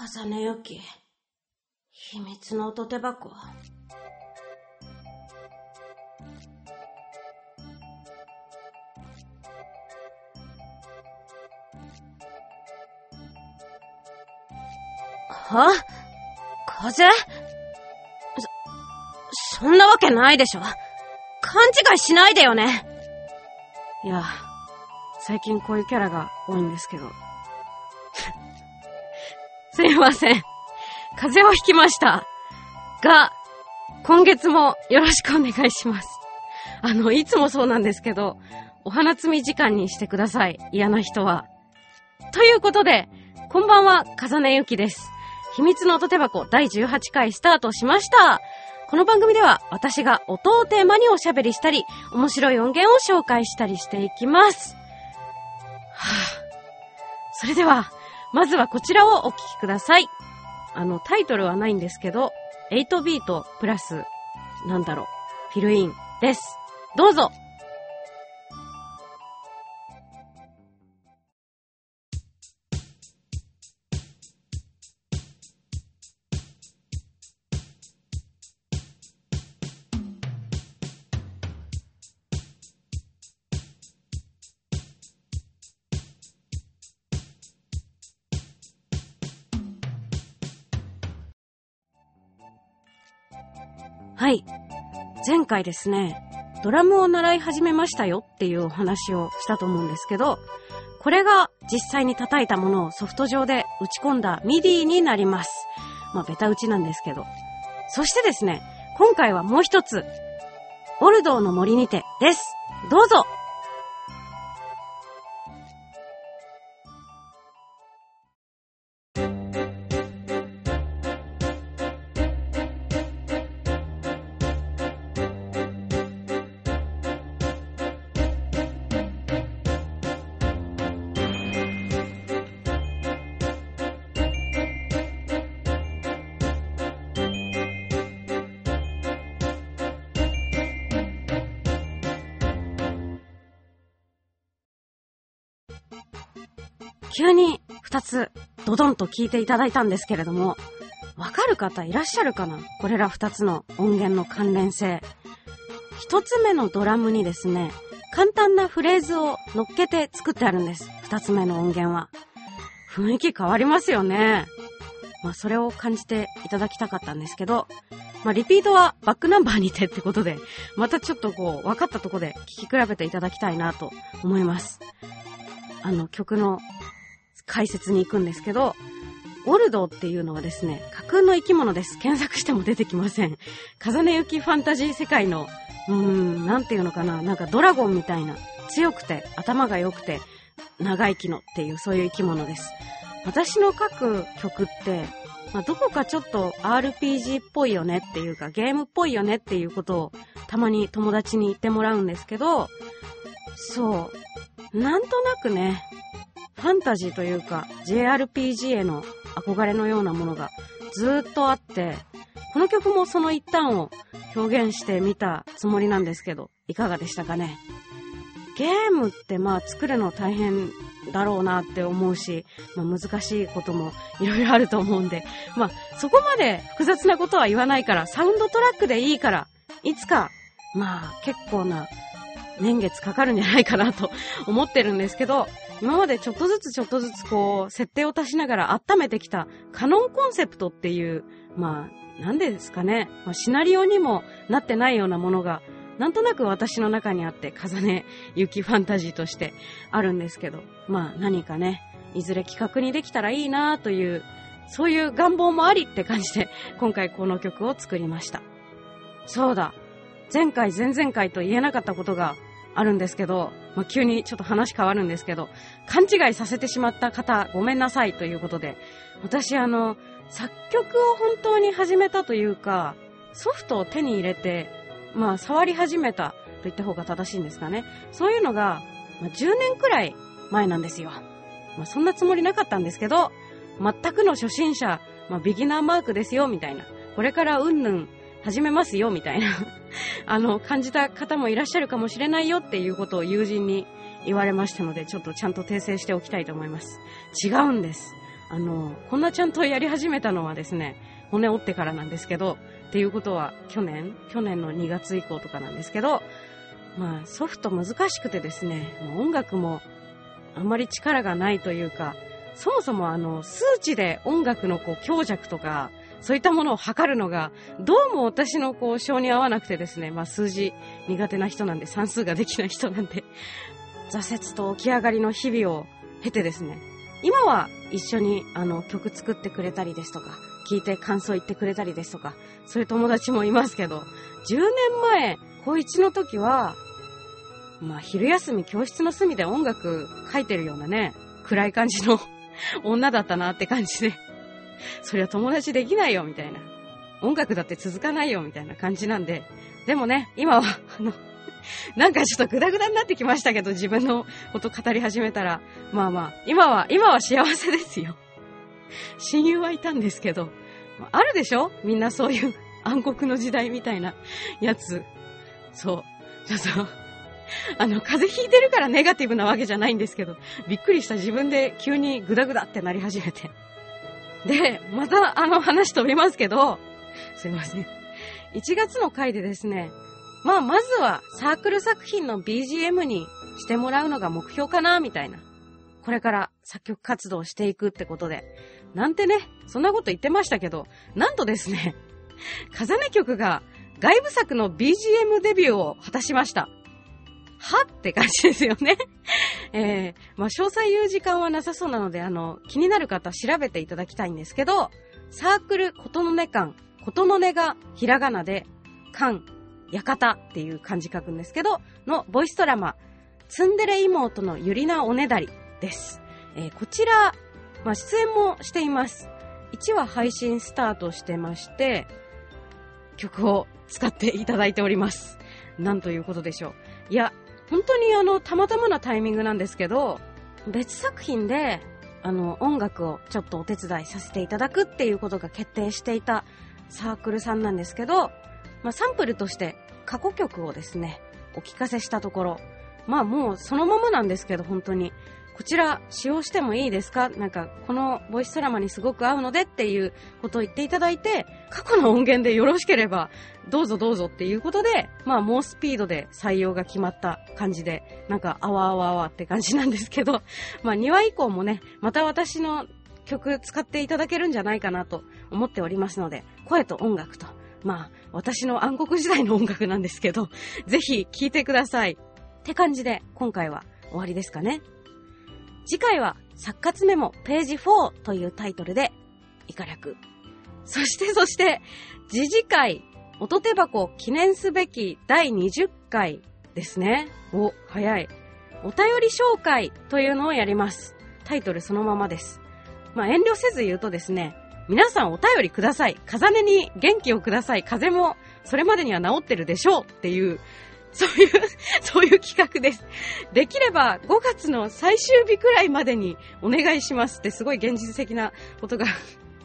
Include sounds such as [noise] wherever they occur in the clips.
重ねゆき。秘密の音手箱。は？風？そ、そんなわけないでしょ。勘違いしないでよね。いや、最近こういうキャラが多いんですけど。すいません。風邪をひきました。が、今月もよろしくお願いします。あの、いつもそうなんですけど、お花摘み時間にしてください。嫌な人は。ということで、こんばんは、かざねゆきです。秘密の音手箱第18回スタートしました。この番組では私が音をテーマにおしゃべりしたり、面白い音源を紹介したりしていきます。はぁ、それでは、まずはこちらをお聴きください。あの、タイトルはないんですけど、8ビートプラス、なんだろう、フィルインです。どうぞはい。前回ですね、ドラムを習い始めましたよっていうお話をしたと思うんですけど、これが実際に叩いたものをソフト上で打ち込んだ MIDI になります。まあ、ベタ打ちなんですけど。そしてですね、今回はもう一つ、ボルドーの森にてです。どうぞ急に二つドドンと聞いていただいたんですけれども、わかる方いらっしゃるかな？これら二つの音源の関連性。一つ目のドラムにですね、簡単なフレーズを乗っけて作ってあるんです。二つ目の音源は。雰囲気変わりますよね。まあ、それを感じていただきたかったんですけど、まあ、リピートはバックナンバーにてってことで、またちょっとこう、分かったとこで聞き比べていただきたいなと思います。あの、曲の解説に行くんですけど、オルドっていうのはですね、架空の生き物です。検索しても出てきません。風根行きファンタジー世界の、うーん、なんていうのかな、なんかドラゴンみたいな、強くて、頭が良くて、長生きのっていう、そういう生き物です。私の書く曲って、まあ、どこかちょっと RPG っぽいよねっていうか、ゲームっぽいよねっていうことを、たまに友達に言ってもらうんですけど、そう、なんとなくね、ファンタジーというか JRPG への憧れのようなものがずっとあって、この曲もその一端を表現してみたつもりなんですけど、いかがでしたかね？ゲームってまあ作るの大変だろうなって思うし、まあ難しいこともいろいろあると思うんで、まあそこまで複雑なことは言わないから、サウンドトラックでいいから、いつか、まあ結構な年月かかるんじゃないかなと思ってるんですけど、今までちょっとずつちょっとずつこう、設定を足しながら温めてきたカノンコンセプトっていう、まあ、なんでですかね、まあ、シナリオにもなってないようなものが、なんとなく私の中にあって、風ね、雪ファンタジーとしてあるんですけど、まあ何かね、いずれ企画にできたらいいなという、そういう願望もありって感じで、[laughs] 今回この曲を作りました。そうだ。前回、前々回と言えなかったことがあるんですけど、まあ、急にちょっと話変わるんですけど、勘違いさせてしまった方、ごめんなさいということで、私あの、作曲を本当に始めたというか、ソフトを手に入れて、まあ、触り始めたと言った方が正しいんですかね。そういうのが、まあ、10年くらい前なんですよ。まあ、そんなつもりなかったんですけど、全くの初心者、まあ、ビギナーマークですよ、みたいな。これからうんぬん始めますよ、みたいな [laughs] あの、感じた方もいらっしゃるかもしれないよっていうことを友人に言われましたので、ちょっとちゃんと訂正しておきたいと思います。違うんです。あの、こんなちゃんとやり始めたのはですね、骨折ってからなんですけど、っていうことは去年去年の2月以降とかなんですけど、まあソフト難しくてですね、もう音楽もあんまり力がないというか、そもそもあの、数値で音楽のこう強弱とか、そういったものを測るのが、どうも私のこう、性に合わなくてですね、まあ数字苦手な人なんで、算数ができない人なんで、[laughs] 挫折と起き上がりの日々を経てですね、今は一緒にあの曲作ってくれたりですとか、聞いて感想言ってくれたりですとか、そういう友達もいますけど、10年前、高1の時は、まあ昼休み教室の隅で音楽書いてるようなね、暗い感じの [laughs] 女だったなって感じで、[laughs] そりゃ友達できないよみたいな。音楽だって続かないよみたいな感じなんで、でもね、今は、あの、[laughs] なんかちょっとグダグダになってきましたけど、自分のこと語り始めたら。まあまあ、今は、今は幸せですよ。[laughs] 親友はいたんですけど、あるでしょ？みんなそういう暗黒の時代みたいなやつ。そう。ちょっと、あの、風邪ひいてるからネガティブなわけじゃないんですけど、びっくりした自分で急にグダグダってなり始めて。で、またあの話飛びますけど、すいません。1月の回でですね、まあ、まずはサークル作品の BGM にしてもらうのが目標かな、みたいな。これから作曲活動していくってことで。なんてね、そんなこと言ってましたけど、なんとですね、[laughs] 風音曲が外部作の BGM デビューを果たしました。はって感じですよね。[laughs] えー、まあ、詳細言う時間はなさそうなので、あの、気になる方は調べていただきたいんですけど、サークルことのね館、ことのねがひらがなで、館、館っていう漢字書くんですけど、のボイスドラマ、ツンデレ妹のゆりなおねだりです。えー、こちら、まあ、出演もしています。1話配信スタートしてまして、曲を使っていただいております。なんということでしょう。いや、本当にあの、たまたまなタイミングなんですけど、別作品で、あの、音楽をちょっとお手伝いさせていただくっていうことが決定していたサークルさんなんですけど、まあ、サンプルとして過去曲をですね、お聞かせしたところ、まあもうそのままなんですけど、本当に。こちら使用してもいいですか？なんか、このボイスドラマにすごく合うのでっていうことを言っていただいて、過去の音源でよろしければ、どうぞどうぞっていうことで、まあ、猛スピードで採用が決まった感じで、なんか、あわあわあわって感じなんですけど、[laughs] まあ、2話以降もね、また私の曲使っていただけるんじゃないかなと思っておりますので、声と音楽と、まあ、私の暗黒時代の音楽なんですけど、ぜひ聴いてください。って感じで、今回は終わりですかね。次回は、作活メモページ4というタイトルで、以下略。そしてそして、次次回、音手箱記念すべき第20回ですね。お、早い。お便り紹介というのをやります。タイトルそのままです。まあ、遠慮せず言うとですね、皆さんお便りください。風音に元気をください。風もそれまでには治ってるでしょうっていうそういう、そういう企画です。できれば5月の最終日くらいまでにお願いしますってすごい現実的なことが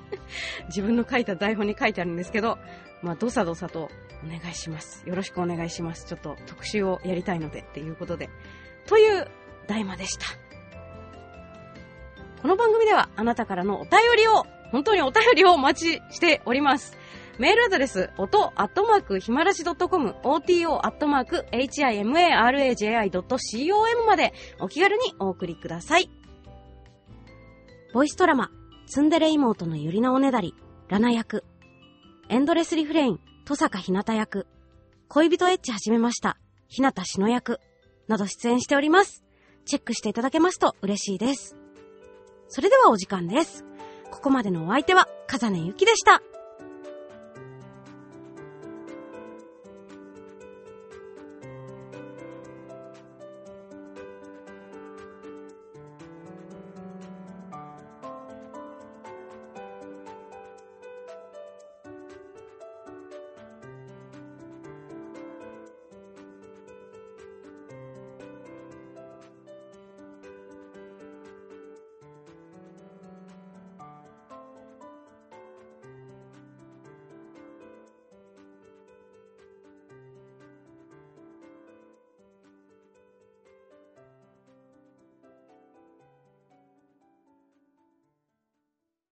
[laughs] 自分の書いた台本に書いてあるんですけど、まあ、どさどさとお願いします。よろしくお願いします。ちょっと特集をやりたいのでっていうことで。という大魔でした。この番組ではあなたからのお便りを、本当にお便りをお待ちしております。メールアドレス、音、アットマーク、ひまらじ .com、oto、アットマーク、himaraji.com までお気軽にお送りください。ボイスドラマ、ツンデレ妹のゆりなおねだり、ラナ役、エンドレスリフレイン、戸坂ひなた役、恋人エッチ始めました、ひなたしの役、など出演しております。チェックしていただけますと嬉しいです。それではお時間です。ここまでのお相手は、かざねゆきでした。